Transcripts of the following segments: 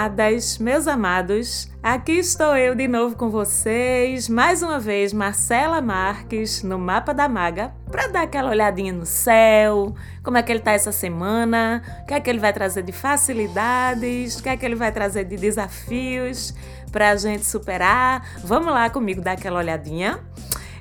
Amadas, meus amados. Aqui estou eu de novo com vocês, mais uma vez Marcela Marques no Mapa da Maga, para dar aquela olhadinha no céu, como é que ele tá essa semana, o que é que ele vai trazer de facilidades, o que é que ele vai trazer de desafios para a gente superar. Vamos lá comigo dar aquela olhadinha.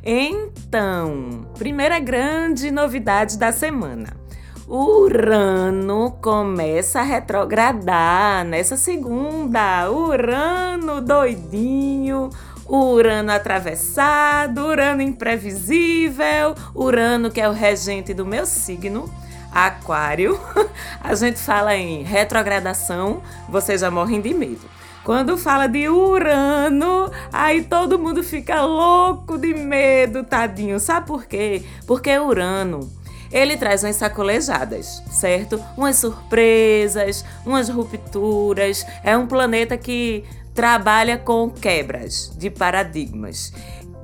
Então, primeira grande novidade da semana. Urano começa a retrogradar nessa segunda. Urano doidinho, Urano atravessado, Urano imprevisível, Urano que é o regente do meu signo. Aquário, a gente fala em retrogradação, vocês já morrem de medo. Quando fala de Urano, aí todo mundo fica louco de medo, tadinho. Sabe por quê? Porque Urano ele traz umas sacolejadas, certo? Umas surpresas, umas rupturas. É um planeta que trabalha com quebras de paradigmas.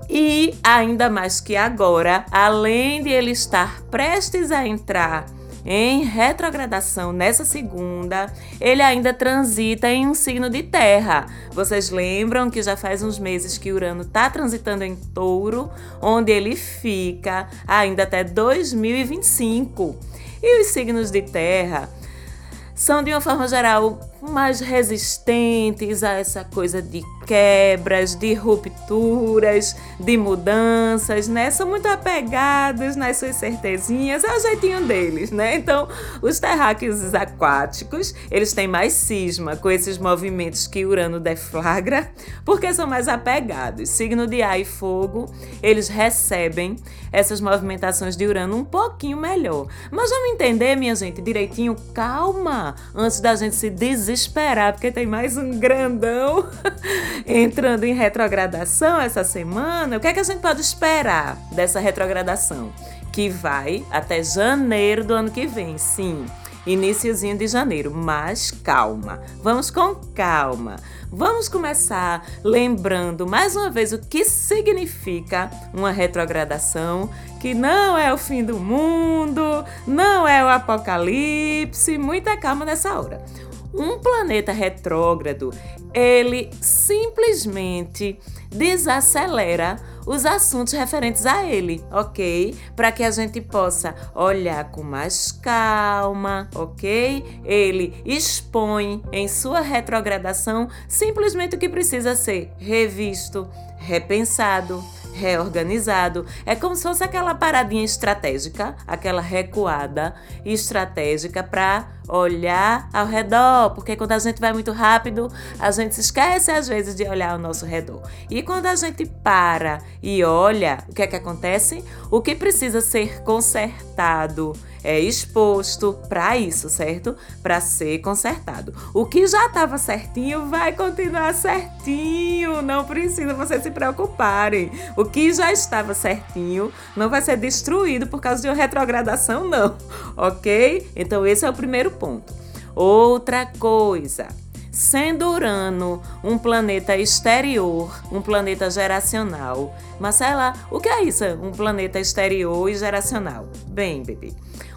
E ainda mais que agora, além de ele estar prestes a entrar em retrogradação nessa segunda, ele ainda transita em um signo de terra. Vocês lembram que já faz uns meses que Urano está transitando em touro, onde ele fica ainda até 2025. E os signos de terra são, de uma forma geral, mais resistentes a essa coisa de quebras, de rupturas, de mudanças, né? São muito apegados nas suas certezinhas, é o jeitinho deles, né? Então, os terráqueos aquáticos, eles têm mais cisma com esses movimentos que Urano deflagra, porque são mais apegados. Signo de ar e fogo, eles recebem essas movimentações de Urano um pouquinho melhor. Mas vamos entender, minha gente, direitinho, calma, antes da gente se desesperar, porque tem mais um grandão entrando em retrogradação essa semana, o que é que a gente pode esperar dessa retrogradação? Que vai até janeiro do ano que vem, sim. Iniciozinho de janeiro, mas calma. Vamos com calma. Vamos começar lembrando mais uma vez o que significa uma retrogradação, que não é o fim do mundo, não é o apocalipse. Muita calma nessa hora. Um planeta retrógrado, ele simplesmente desacelera os assuntos referentes a ele, ok? Para que a gente possa olhar com mais calma, ok? Ele expõe em sua retrogradação simplesmente o que precisa ser revisto, repensado, reorganizado. É como se fosse aquela paradinha estratégica, aquela recuada estratégica para olhar ao redor, porque quando a gente vai muito rápido, a gente se esquece às vezes de olhar ao nosso redor. E quando a gente para e olha, o que é que acontece? O que precisa ser consertado é exposto para isso, certo? Para ser consertado. O que já estava certinho vai continuar certinho, não precisa vocês se preocuparem. O que já estava certinho não vai ser destruído por causa de uma retrogradação, não, ok? Então, esse é o primeiro ponto. Outra coisa. Sendo Urano um planeta exterior, um planeta geracional. Marcela, o que é isso? Um planeta exterior e geracional? Bem, bebê,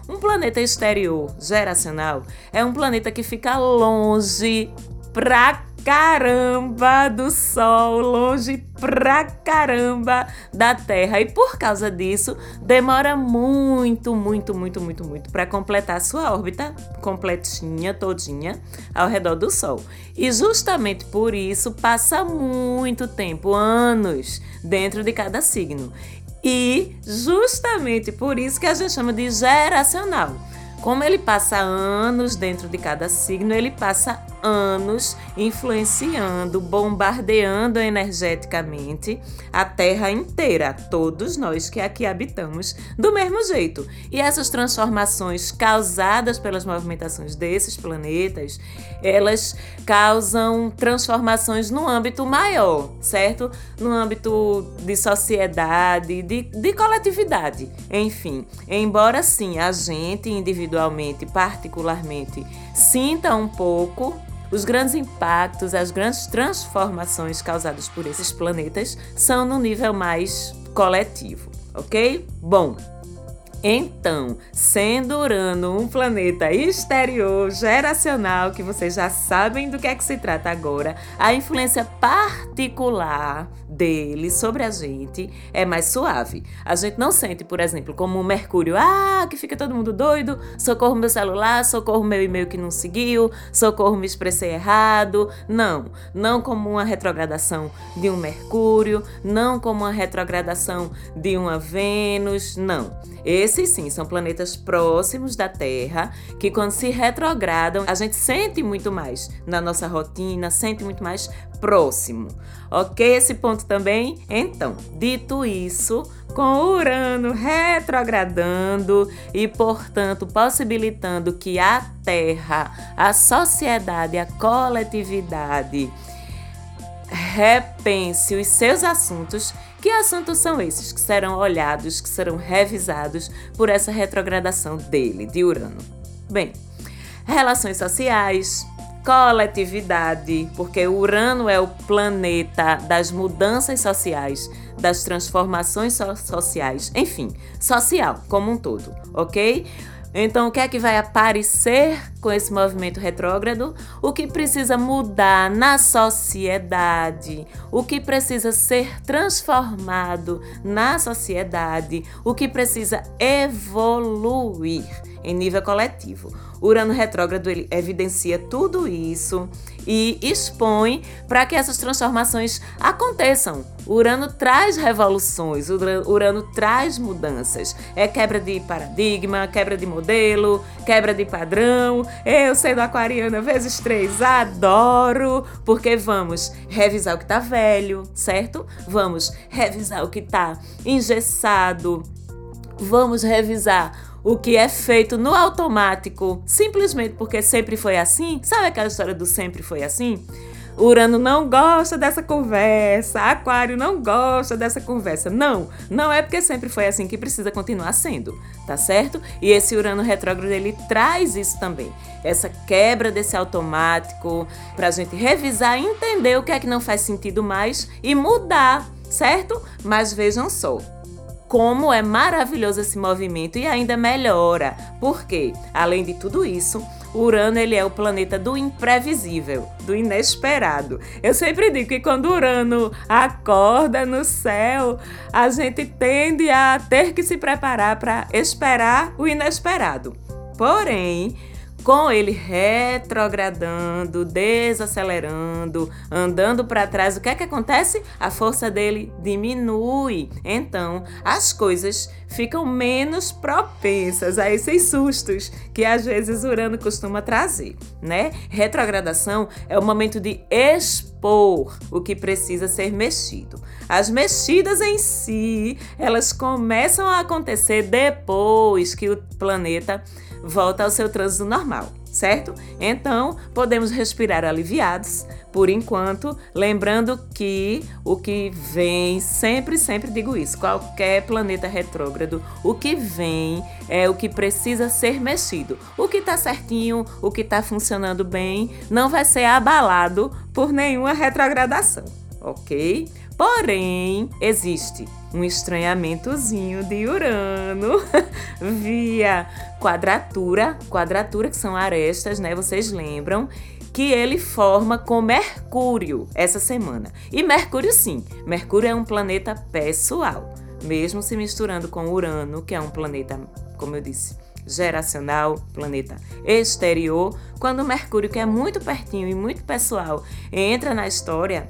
um planeta exterior geracional é um planeta que fica longe pra caramba do Sol, longe pra caramba da Terra. E por causa disso, demora muito, muito, muito, muito, muito para completar sua órbita completinha, todinha, ao redor do Sol. E justamente por isso passa muito tempo, anos, dentro de cada signo. E justamente por isso que a gente chama de geracional. Como ele passa anos dentro de cada signo, ele passa anos influenciando, bombardeando energeticamente a Terra inteira, todos nós que aqui habitamos, do mesmo jeito. E essas transformações causadas pelas movimentações desses planetas, elas causam transformações no âmbito maior, certo? No âmbito de sociedade, de, de coletividade, enfim. Embora sim a gente individualmente, particularmente, sinta um pouco os grandes impactos, as grandes transformações causadas por esses planetas são no nível mais coletivo, ok? Bom, Então, sendo Urano um planeta exterior, geracional, que vocês já sabem do que é que se trata agora, a influência particular dele sobre a gente é mais suave. A gente não sente, por exemplo, como o Mercúrio, ah, que fica todo mundo doido, socorro meu celular, socorro meu e-mail que não seguiu, socorro me expressei errado. Não, não como uma retrogradação de um Mercúrio, não como uma retrogradação de uma Vênus, não. Esses sim são planetas próximos da Terra que, quando se retrogradam, a gente sente muito mais na nossa rotina, sente muito mais próximo. Ok? Esse ponto também? Então, dito isso, com Urano retrogradando e, portanto, possibilitando que a Terra, a sociedade, a coletividade repense os seus assuntos que assuntos são esses que serão olhados, que serão revisados por essa retrogradação dele, de Urano? Bem, relações sociais, coletividade, porque Urano é o planeta das mudanças sociais, das transformações so sociais, enfim, social como um todo, ok? Então, o que é que vai aparecer com esse movimento retrógrado? O que precisa mudar na sociedade? O que precisa ser transformado na sociedade? O que precisa evoluir em nível coletivo? Urano retrógrado ele evidencia tudo isso e expõe para que essas transformações aconteçam. Urano traz revoluções, Urano traz mudanças. É quebra de paradigma, quebra de modelo, quebra de padrão. Eu, sendo aquariana vezes três, adoro, porque vamos revisar o que está velho, certo? Vamos revisar o que está engessado. Vamos revisar o que é feito no automático, simplesmente porque sempre foi assim. Sabe aquela história do sempre foi assim? Urano não gosta dessa conversa, Aquário não gosta dessa conversa. Não, não é porque sempre foi assim que precisa continuar sendo, tá certo? E esse Urano retrógrado ele traz isso também, essa quebra desse automático para a gente revisar, entender o que é que não faz sentido mais e mudar, certo? Mas vejam só, como é maravilhoso esse movimento e ainda melhora. Porque, além de tudo isso, Urano ele é o planeta do imprevisível, do inesperado. Eu sempre digo que quando Urano acorda no céu, a gente tende a ter que se preparar para esperar o inesperado. Porém, com ele retrogradando, desacelerando, andando para trás, o que é que acontece? A força dele diminui. Então, as coisas ficam menos propensas a esses sustos que às vezes Urano costuma trazer, né? Retrogradação é o momento de expor o que precisa ser mexido. As mexidas em si, elas começam a acontecer depois que o planeta volta ao seu trânsito normal, certo? Então, podemos respirar aliviados por enquanto, lembrando que o que vem, sempre, sempre digo isso, qualquer planeta retrógrado, o que vem é o que precisa ser mexido. O que está certinho, o que está funcionando bem, não vai ser abalado por nenhuma retrogradação, ok? Porém, existe um estranhamentozinho de Urano via quadratura, quadratura que são arestas, né? Vocês lembram? que ele forma com Mercúrio essa semana. E Mercúrio, sim, Mercúrio é um planeta pessoal, mesmo se misturando com Urano, que é um planeta, como eu disse, geracional, planeta exterior. Quando Mercúrio, que é muito pertinho e muito pessoal, entra na história,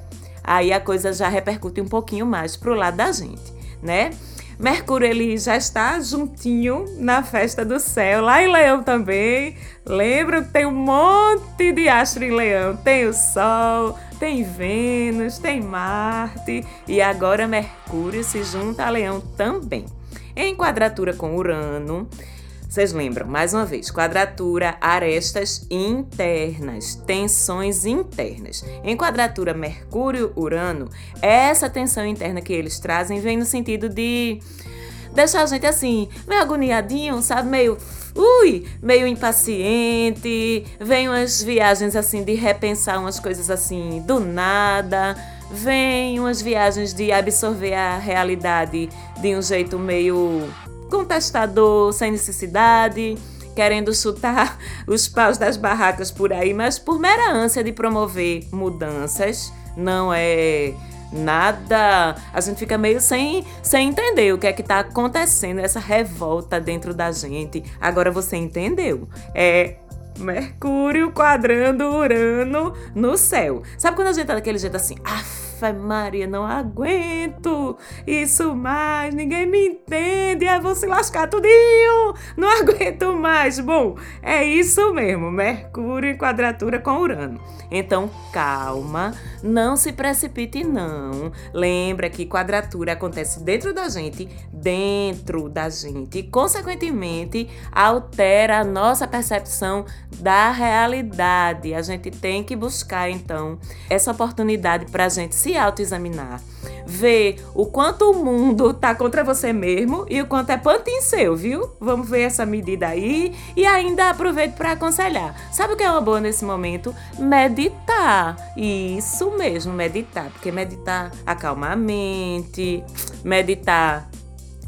aí a coisa já repercute um pouquinho mais pro lado da gente, né? Mercúrio ele já está juntinho na festa do céu, lá em Leão também. Lembra que tem um monte de astro em Leão. Tem o Sol, tem Vênus, tem Marte e agora Mercúrio se junta a Leão também. Em quadratura com Urano, vocês lembram, mais uma vez, quadratura, arestas internas, tensões internas. Em quadratura Mercúrio-Urano, essa tensão interna que eles trazem vem no sentido de deixar a gente assim, meio agoniadinho, sabe? Meio ui, meio impaciente, vem umas viagens assim de repensar umas coisas assim do nada, vem umas viagens de absorver a realidade de um jeito meio contestador sem necessidade, querendo chutar os paus das barracas por aí, mas por mera ânsia de promover mudanças, não é nada. A gente fica meio sem, sem entender o que é que tá acontecendo, essa revolta dentro da gente. Agora você entendeu? É Mercúrio quadrando Urano no céu. Sabe quando a gente tá daquele jeito assim, af, Maria, não aguento isso mais, ninguém me entende, eu vou se lascar tudinho, não aguento mais. Bom, é isso mesmo, Mercúrio em quadratura com Urano. Então, calma, não se precipite não. Lembra que quadratura acontece dentro da gente, dentro da gente, consequentemente altera a nossa percepção da realidade. A gente tem que buscar então essa oportunidade para a gente se autoexaminar ver o quanto o mundo tá contra você mesmo e o quanto é pantin seu, viu? Vamos ver essa medida aí e ainda aproveito para aconselhar. Sabe o que é uma boa nesse momento? Meditar. Isso mesmo, meditar, porque meditar acalma a mente, meditar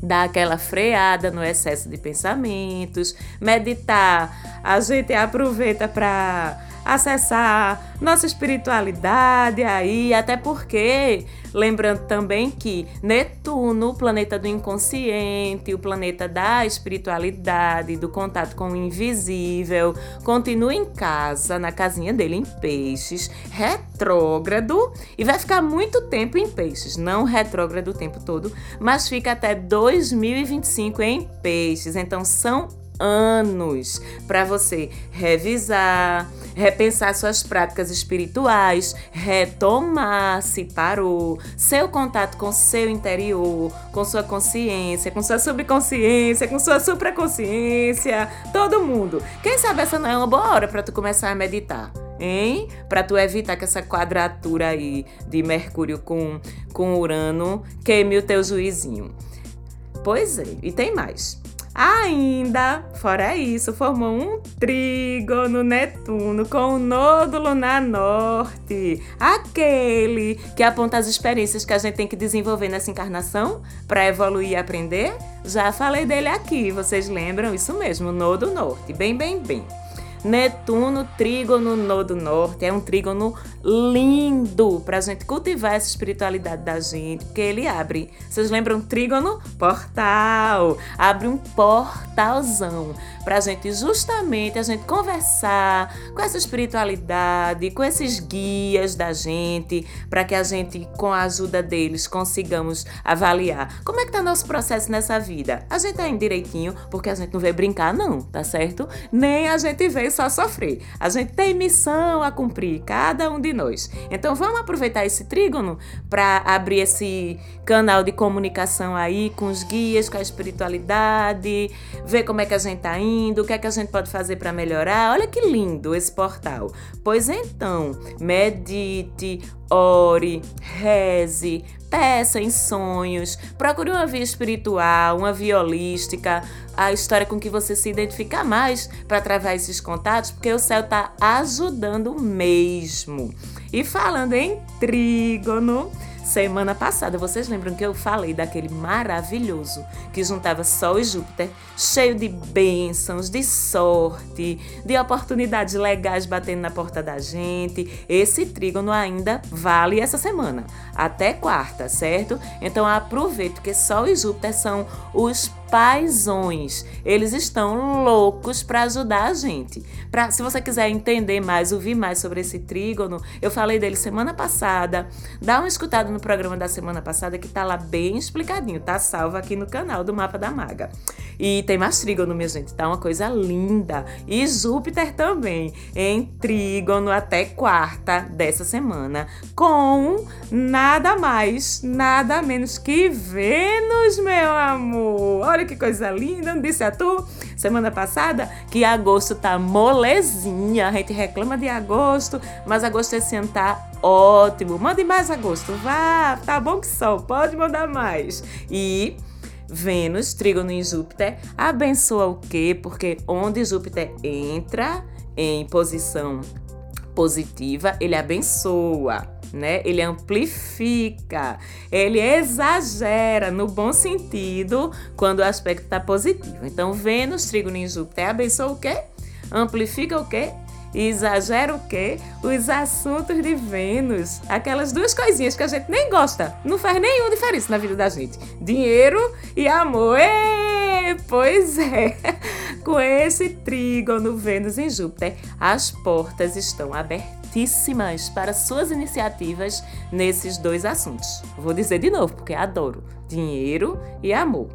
dá aquela freada no excesso de pensamentos, meditar, a gente aproveita para acessar nossa espiritualidade aí, até porque, lembrando também que Netuno, o planeta do inconsciente, o planeta da espiritualidade, do contato com o invisível, continua em casa, na casinha dele em peixes, retrógrado e vai ficar muito tempo em peixes, não retrógrado o tempo todo, mas fica até 2025 em peixes. Então são anos para você revisar, repensar suas práticas espirituais, retomar se parou, seu contato com seu interior, com sua consciência, com sua subconsciência, com sua supraconsciência, todo mundo. Quem sabe essa não é uma boa hora para tu começar a meditar? Hein? Para tu evitar que essa quadratura aí de Mercúrio com, com Urano queime o teu juizinho. Pois é, e tem mais. Ainda, fora isso, formou um trígono Netuno com o nódulo na norte, aquele que aponta as experiências que a gente tem que desenvolver nessa encarnação para evoluir e aprender. Já falei dele aqui, vocês lembram? Isso mesmo, nodo norte, bem, bem, bem. Netuno, trígono nodo norte. É um trígono lindo para a gente cultivar essa espiritualidade da gente, porque ele abre. Vocês lembram trígono? Portal. Abre um portalzão para a gente justamente a gente conversar com essa espiritualidade, com esses guias da gente, para que a gente, com a ajuda deles, consigamos avaliar como é que tá nosso processo nessa vida. A gente tá indo direitinho, porque a gente não veio brincar, não, tá certo? Nem a gente veio só sofrer. A gente tem missão a cumprir, cada um de nós. Então vamos aproveitar esse trígono para abrir esse canal de comunicação aí com os guias, com a espiritualidade, ver como é que a gente tá indo, o que é que a gente pode fazer para melhorar. Olha que lindo esse portal. Pois então, medite, ore, reze, peça em sonhos, procure uma via espiritual, uma via holística, a história com que você se identifica mais para travar esses contatos, porque o céu está ajudando mesmo. E falando em trígono, Semana passada, vocês lembram que eu falei daquele maravilhoso que juntava Sol e Júpiter, cheio de bênçãos, de sorte, de oportunidades legais batendo na porta da gente? Esse trígono ainda vale essa semana, até quarta, certo? Então aproveite, porque Sol e Júpiter são os paisões. Eles estão loucos para ajudar a gente. Pra, se você quiser entender mais, ouvir mais sobre esse trígono, eu falei dele semana passada. Dá uma escutada no programa da semana passada que tá lá bem explicadinho, tá salvo aqui no canal do Mapa da Maga. E tem mais trígono, minha gente, tá uma coisa linda. E Júpiter também, em trígono até quarta dessa semana, com nada mais, nada menos que Vênus, meu amor. Olha Olha que coisa linda, não disse a tu semana passada que agosto tá molezinha. A gente reclama de agosto, mas agosto esse ano tá ótimo. Mande mais agosto, vá, tá bom que só, pode mandar mais. E Vênus, trígono em Júpiter, abençoa o quê? Porque onde Júpiter entra em posição positiva, ele abençoa. Né? Ele amplifica, ele exagera no bom sentido quando o aspecto está positivo. Então, Vênus, Trígono em Júpiter abençoa o quê? Amplifica o quê? exagera o quê? Os assuntos de Vênus. Aquelas duas coisinhas que a gente nem gosta. Não faz nenhuma diferença na vida da gente. Dinheiro e amor. Ê, pois é. Com esse trígono Vênus em Júpiter, as portas estão abertíssimas para suas iniciativas nesses dois assuntos. Vou dizer de novo, porque adoro. Dinheiro e amor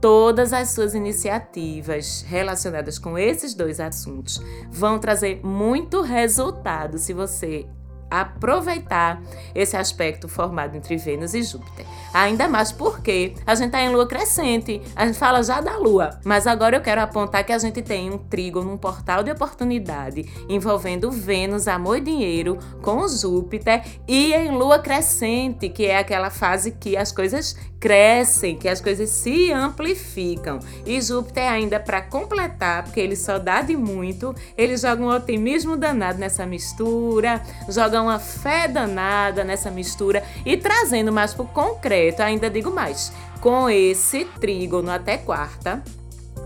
todas as suas iniciativas relacionadas com esses dois assuntos vão trazer muito resultado se você aproveitar esse aspecto formado entre Vênus e Júpiter. Ainda mais porque a gente está em lua crescente, a gente fala já da lua, mas agora eu quero apontar que a gente tem um trígono, um portal de oportunidade envolvendo Vênus, amor e dinheiro com Júpiter e em lua crescente, que é aquela fase que as coisas crescem, que as coisas se amplificam. E Júpiter ainda para completar, porque ele só dá de muito, ele joga um otimismo danado nessa mistura, joga uma fé danada nessa mistura. E trazendo mais para o concreto, ainda digo mais, com esse trígono até quarta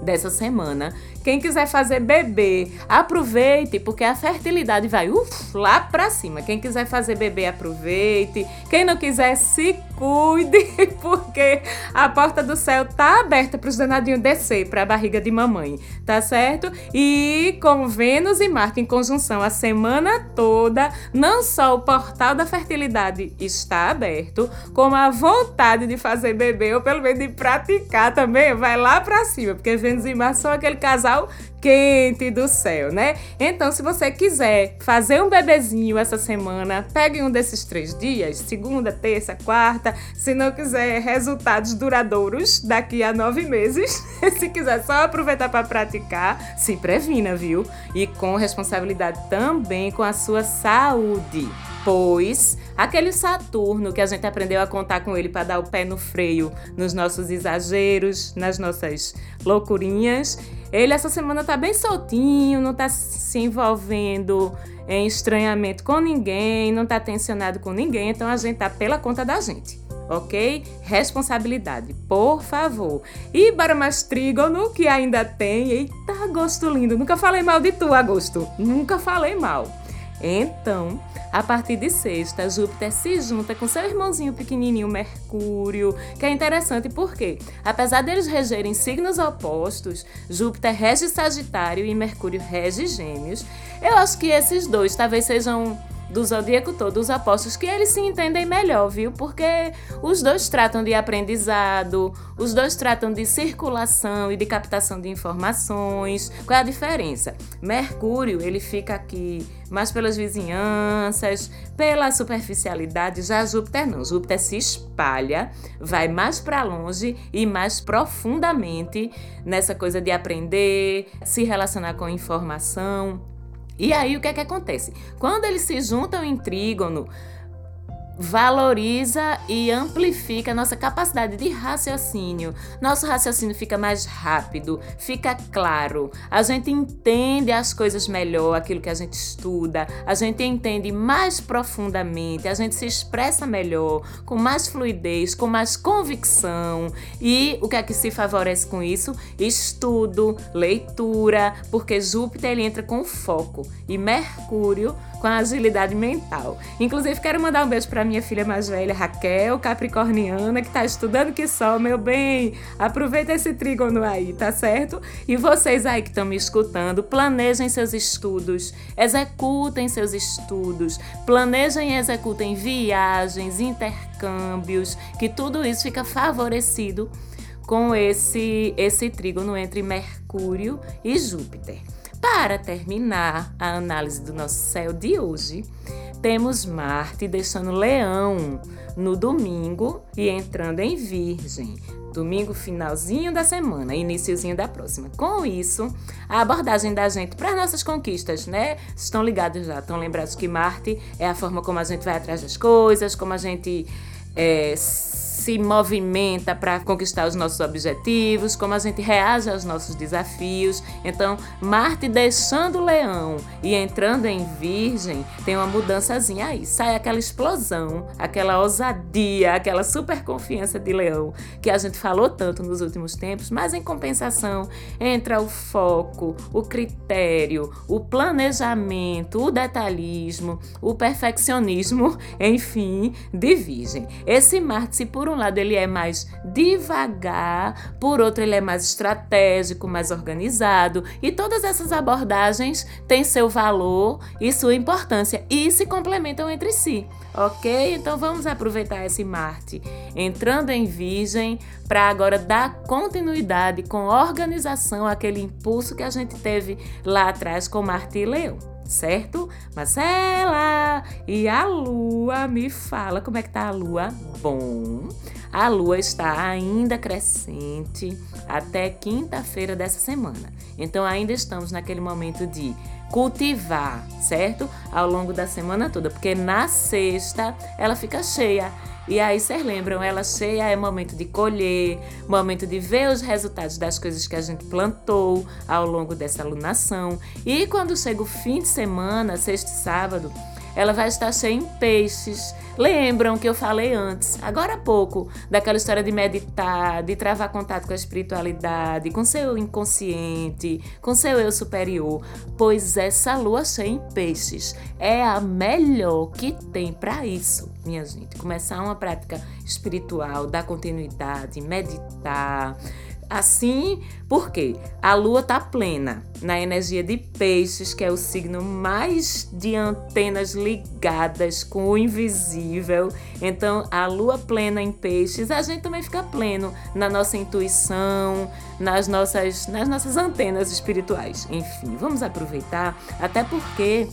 dessa semana, quem quiser fazer bebê, aproveite, porque a fertilidade vai uf, lá pra cima. Quem quiser fazer bebê, aproveite. Quem não quiser, se cuide, porque a porta do céu tá aberta para os danadinhos descer para a barriga de mamãe, tá certo? E com Vênus e Marte em conjunção a semana toda, não só o portal da fertilidade está aberto, como a vontade de fazer bebê, ou pelo menos de praticar também, vai lá para cima, porque Vênus e Marte são aquele casal quente do céu, né? Então, se você quiser fazer um bebezinho essa semana, pegue um desses três dias, segunda, terça, quarta. Se não quiser resultados duradouros daqui a nove meses, se quiser só aproveitar para praticar, se previna, viu? E com responsabilidade também com a sua saúde pois aquele Saturno que a gente aprendeu a contar com ele para dar o pé no freio nos nossos exageros, nas nossas loucurinhas, ele essa semana tá bem soltinho, não tá se envolvendo em estranhamento com ninguém, não tá tensionado com ninguém, então a gente tá pela conta da gente. Ok? Responsabilidade, por favor. E para mais trígono, que ainda tem. Eita, agosto lindo. Nunca falei mal de tu, agosto. Nunca falei mal. Então, a partir de sexta, Júpiter se junta com seu irmãozinho pequenininho Mercúrio, que é interessante porque, apesar deles regerem signos opostos, Júpiter rege Sagitário e Mercúrio rege Gêmeos, eu acho que esses dois talvez sejam do zodíaco todo, os apóstolos, que eles se entendem melhor, viu? Porque os dois tratam de aprendizado, os dois tratam de circulação e de captação de informações. Qual é a diferença? Mercúrio, ele fica aqui mais pelas vizinhanças, pela superficialidade, já Júpiter não. Júpiter se espalha, vai mais para longe e mais profundamente nessa coisa de aprender, se relacionar com informação. E aí o que é que acontece? Quando eles se juntam em trígono, valoriza e amplifica nossa capacidade de raciocínio. Nosso raciocínio fica mais rápido, fica claro. A gente entende as coisas melhor, aquilo que a gente estuda, a gente entende mais profundamente, a gente se expressa melhor, com mais fluidez, com mais convicção. E o que é que se favorece com isso? Estudo, leitura, porque Júpiter ele entra com foco e Mercúrio com agilidade mental. Inclusive, quero mandar um beijo para minha filha mais velha, Raquel, capricorniana, que está estudando que só, meu bem. Aproveita esse trígono aí, tá certo? E vocês aí que estão me escutando, planejem seus estudos, executem seus estudos, planejem e executem viagens, intercâmbios, que tudo isso fica favorecido com esse esse trígono entre Mercúrio e Júpiter. Para terminar a análise do nosso céu de hoje, temos Marte deixando Leão no domingo e entrando em Virgem. Domingo, finalzinho da semana, iníciozinho da próxima. Com isso, a abordagem da gente para as nossas conquistas, né? Estão ligados já, estão lembrados que Marte é a forma como a gente vai atrás das coisas, como a gente é, se movimenta para conquistar os nossos objetivos, como a gente reage aos nossos desafios. Então, Marte deixando o leão e entrando em Virgem, tem uma mudançazinha aí. Sai aquela explosão, aquela ousadia, aquela super confiança de leão que a gente falou tanto nos últimos tempos, mas em compensação entra o foco, o critério, o planejamento, o detalhismo, o perfeccionismo, enfim, de Virgem. Esse Marte, se por um lado ele é mais devagar, por outro ele é mais estratégico, mais organizado, e todas essas abordagens têm seu valor e sua importância e se complementam entre si, ok? Então vamos aproveitar esse Marte entrando em Virgem para agora dar continuidade com organização àquele impulso que a gente teve lá atrás com Marte e Leão certo? Marcela, e a lua, me fala como é que tá a lua? Bom, a lua está ainda crescente até quinta-feira dessa semana. Então ainda estamos naquele momento de cultivar, certo? Ao longo da semana toda, porque na sexta ela fica cheia. E aí vocês lembram, ela cheia é momento de colher, momento de ver os resultados das coisas que a gente plantou ao longo dessa alunação. E quando chega o fim de semana, sexta e sábado, ela vai estar cheia em peixes. Lembram que eu falei antes, agora há pouco, daquela história de meditar, de travar contato com a espiritualidade, com seu inconsciente, com seu eu superior? Pois essa lua cheia em peixes é a melhor que tem para isso, minha gente. Começar uma prática espiritual, dar continuidade, meditar Assim, porque a lua está plena na energia de peixes, que é o signo mais de antenas ligadas com o invisível. Então, a lua plena em peixes, a gente também fica pleno na nossa intuição, nas nossas, nas nossas antenas espirituais. Enfim, vamos aproveitar, até porque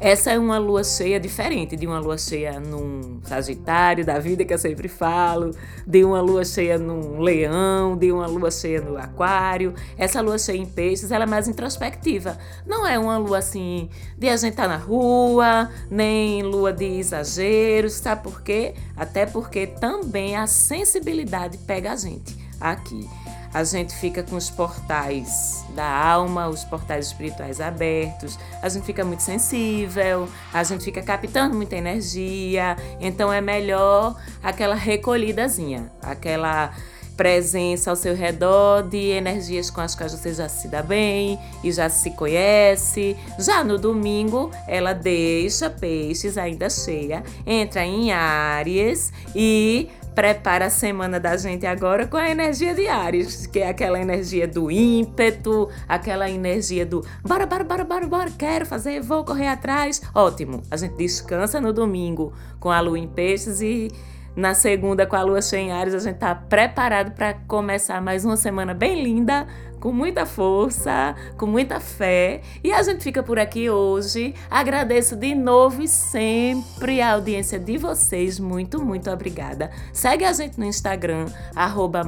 essa é uma lua cheia diferente de uma lua cheia num Sagitário da vida, que eu sempre falo, de uma lua cheia num Leão, de uma lua cheia no Aquário. Essa lua cheia em Peixes, ela é mais introspectiva. Não é uma lua assim de a gente estar tá na rua, nem lua de exageros, sabe por quê? Até porque também a sensibilidade pega a gente aqui a gente fica com os portais da alma, os portais espirituais abertos, a gente fica muito sensível, a gente fica captando muita energia, então é melhor aquela recolhidazinha, aquela presença ao seu redor de energias com as quais você já se dá bem e já se conhece. Já no domingo, ela deixa peixes ainda cheia, entra em Áries e prepara a semana da gente agora com a energia de Ares, que é aquela energia do ímpeto, aquela energia do bora, bora, bora, bora, bora, quero fazer, vou correr atrás. Ótimo, a gente descansa no domingo com a lua em peixes e na segunda, com a lua cheia em Ares, a gente tá preparado para começar mais uma semana bem linda, com muita força, com muita fé. E a gente fica por aqui hoje. Agradeço de novo e sempre a audiência de vocês. Muito, muito obrigada. Segue a gente no Instagram, arroba.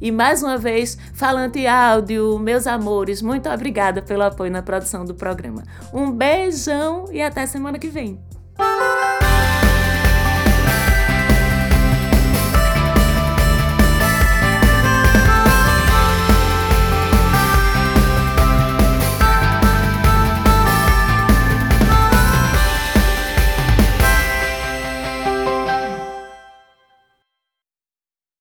E mais uma vez, Falante Áudio, meus amores, muito obrigada pelo apoio na produção do programa. Um beijão e até semana que vem.